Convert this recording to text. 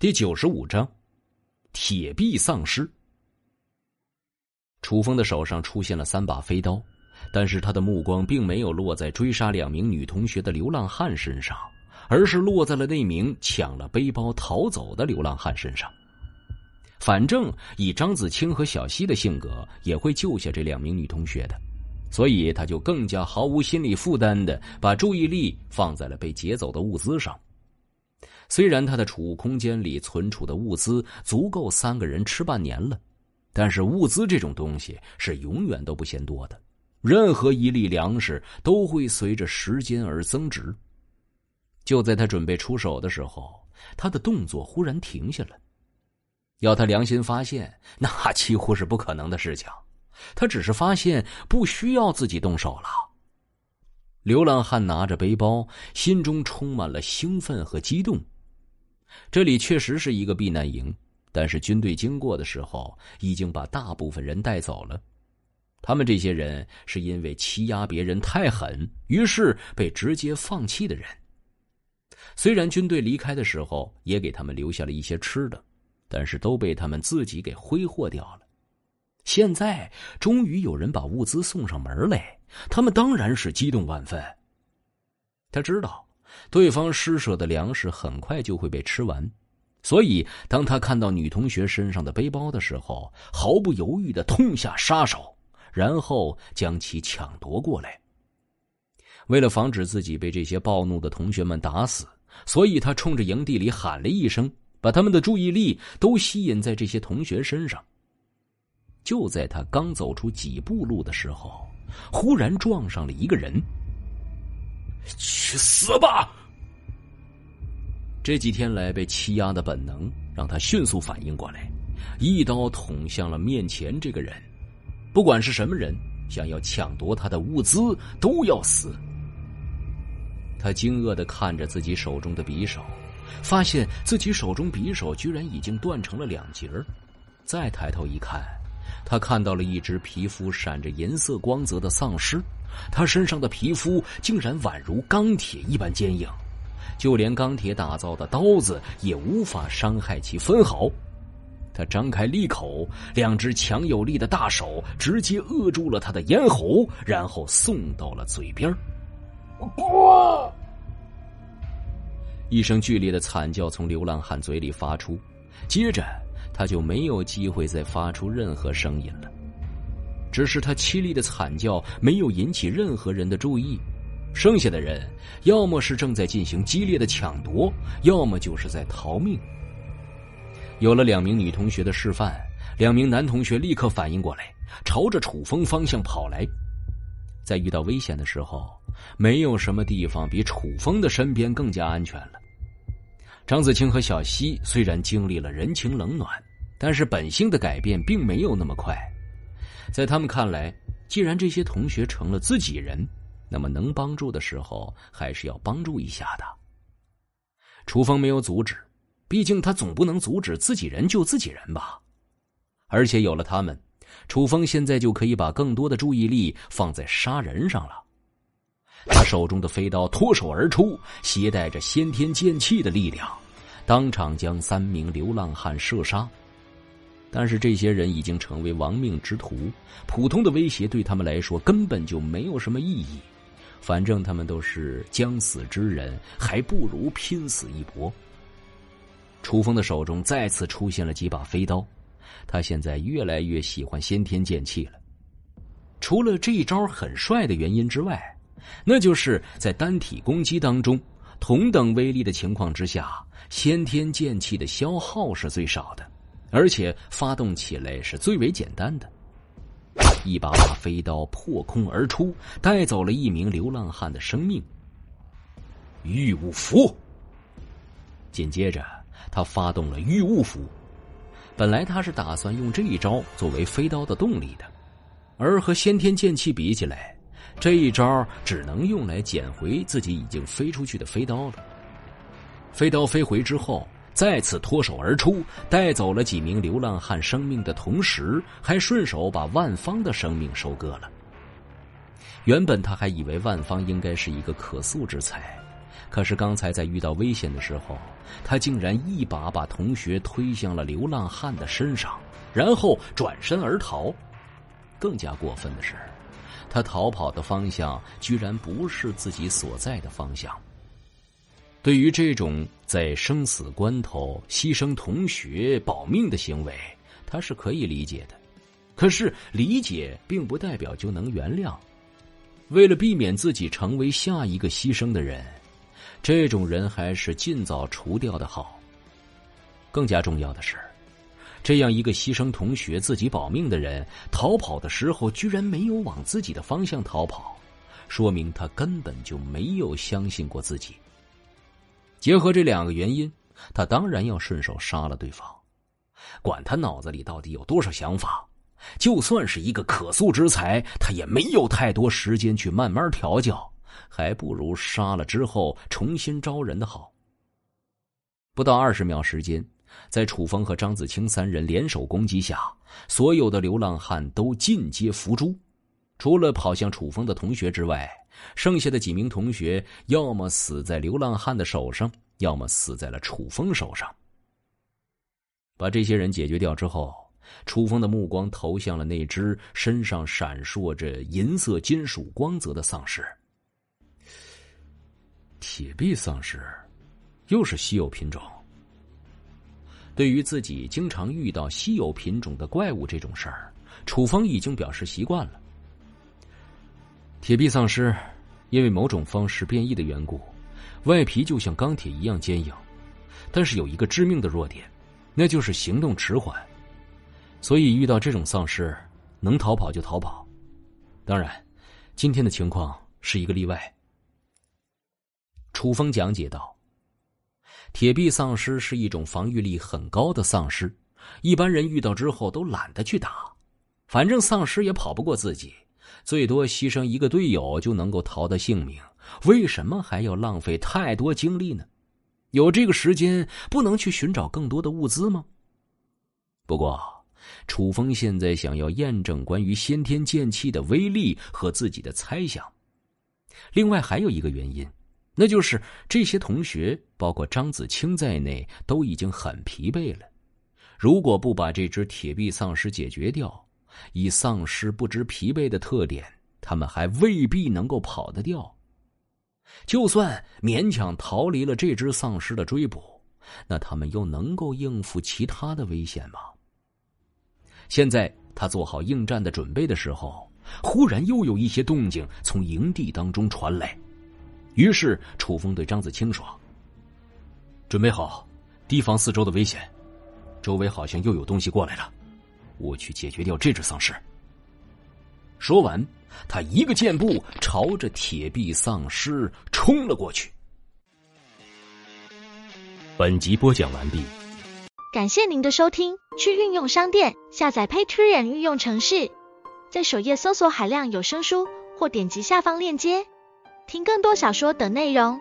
第九十五章，铁臂丧尸。楚风的手上出现了三把飞刀，但是他的目光并没有落在追杀两名女同学的流浪汉身上，而是落在了那名抢了背包逃走的流浪汉身上。反正以张子清和小西的性格，也会救下这两名女同学的，所以他就更加毫无心理负担的把注意力放在了被劫走的物资上。虽然他的储物空间里存储的物资足够三个人吃半年了，但是物资这种东西是永远都不嫌多的，任何一粒粮食都会随着时间而增值。就在他准备出手的时候，他的动作忽然停下了。要他良心发现，那几乎是不可能的事情。他只是发现不需要自己动手了。流浪汉拿着背包，心中充满了兴奋和激动。这里确实是一个避难营，但是军队经过的时候，已经把大部分人带走了。他们这些人是因为欺压别人太狠，于是被直接放弃的人。虽然军队离开的时候也给他们留下了一些吃的，但是都被他们自己给挥霍掉了。现在终于有人把物资送上门来，他们当然是激动万分。他知道。对方施舍的粮食很快就会被吃完，所以当他看到女同学身上的背包的时候，毫不犹豫的痛下杀手，然后将其抢夺过来。为了防止自己被这些暴怒的同学们打死，所以他冲着营地里喊了一声，把他们的注意力都吸引在这些同学身上。就在他刚走出几步路的时候，忽然撞上了一个人。去死吧！这几天来被欺压的本能让他迅速反应过来，一刀捅向了面前这个人。不管是什么人，想要抢夺他的物资都要死。他惊愕的看着自己手中的匕首，发现自己手中匕首居然已经断成了两截。再抬头一看，他看到了一只皮肤闪着银色光泽的丧尸。他身上的皮肤竟然宛如钢铁一般坚硬，就连钢铁打造的刀子也无法伤害其分毫。他张开利口，两只强有力的大手直接扼住了他的咽喉，然后送到了嘴边。一声剧烈的惨叫从流浪汉嘴里发出，接着他就没有机会再发出任何声音了。只是他凄厉的惨叫没有引起任何人的注意，剩下的人要么是正在进行激烈的抢夺，要么就是在逃命。有了两名女同学的示范，两名男同学立刻反应过来，朝着楚风方向跑来。在遇到危险的时候，没有什么地方比楚风的身边更加安全了。张子清和小西虽然经历了人情冷暖，但是本性的改变并没有那么快。在他们看来，既然这些同学成了自己人，那么能帮助的时候还是要帮助一下的。楚风没有阻止，毕竟他总不能阻止自己人救自己人吧。而且有了他们，楚风现在就可以把更多的注意力放在杀人上了。他手中的飞刀脱手而出，携带着先天剑气的力量，当场将三名流浪汉射杀。但是这些人已经成为亡命之徒，普通的威胁对他们来说根本就没有什么意义。反正他们都是将死之人，还不如拼死一搏。楚风的手中再次出现了几把飞刀，他现在越来越喜欢先天剑气了。除了这一招很帅的原因之外，那就是在单体攻击当中，同等威力的情况之下，先天剑气的消耗是最少的。而且发动起来是最为简单的，一把把飞刀破空而出，带走了一名流浪汉的生命。御物符。紧接着，他发动了御物符。本来他是打算用这一招作为飞刀的动力的，而和先天剑气比起来，这一招只能用来捡回自己已经飞出去的飞刀了。飞刀飞回之后。再次脱手而出，带走了几名流浪汉生命的同时，还顺手把万芳的生命收割了。原本他还以为万芳应该是一个可塑之才，可是刚才在遇到危险的时候，他竟然一把把同学推向了流浪汉的身上，然后转身而逃。更加过分的是，他逃跑的方向居然不是自己所在的方向。对于这种在生死关头牺牲同学保命的行为，他是可以理解的。可是理解并不代表就能原谅。为了避免自己成为下一个牺牲的人，这种人还是尽早除掉的好。更加重要的是，这样一个牺牲同学自己保命的人，逃跑的时候居然没有往自己的方向逃跑，说明他根本就没有相信过自己。结合这两个原因，他当然要顺手杀了对方。管他脑子里到底有多少想法，就算是一个可塑之才，他也没有太多时间去慢慢调教。还不如杀了之后重新招人的好。不到二十秒时间，在楚风和张子清三人联手攻击下，所有的流浪汉都尽皆伏诛。除了跑向楚风的同学之外，剩下的几名同学要么死在流浪汉的手上，要么死在了楚风手上。把这些人解决掉之后，楚风的目光投向了那只身上闪烁着银色金属光泽的丧尸。铁臂丧尸，又是稀有品种。对于自己经常遇到稀有品种的怪物这种事儿，楚风已经表示习惯了。铁臂丧尸因为某种方式变异的缘故，外皮就像钢铁一样坚硬，但是有一个致命的弱点，那就是行动迟缓。所以遇到这种丧尸，能逃跑就逃跑。当然，今天的情况是一个例外。楚风讲解道：“铁臂丧尸是一种防御力很高的丧尸，一般人遇到之后都懒得去打，反正丧尸也跑不过自己，最多牺牲一个队友就能够逃得性命。为什么还要浪费太多精力呢？有这个时间，不能去寻找更多的物资吗？不过，楚风现在想要验证关于先天剑气的威力和自己的猜想。另外还有一个原因。”那就是这些同学，包括张子清在内，都已经很疲惫了。如果不把这只铁臂丧尸解决掉，以丧尸不知疲惫的特点，他们还未必能够跑得掉。就算勉强逃离了这只丧尸的追捕，那他们又能够应付其他的危险吗？现在他做好应战的准备的时候，忽然又有一些动静从营地当中传来。于是，楚风对张子清说：“准备好，提防四周的危险。周围好像又有东西过来了，我去解决掉这只丧尸。”说完，他一个箭步朝着铁臂丧尸冲了过去。本集播讲完毕，感谢您的收听。去运用商店下载 Patreon 运用城市，在首页搜索海量有声书，或点击下方链接。听更多小说等内容。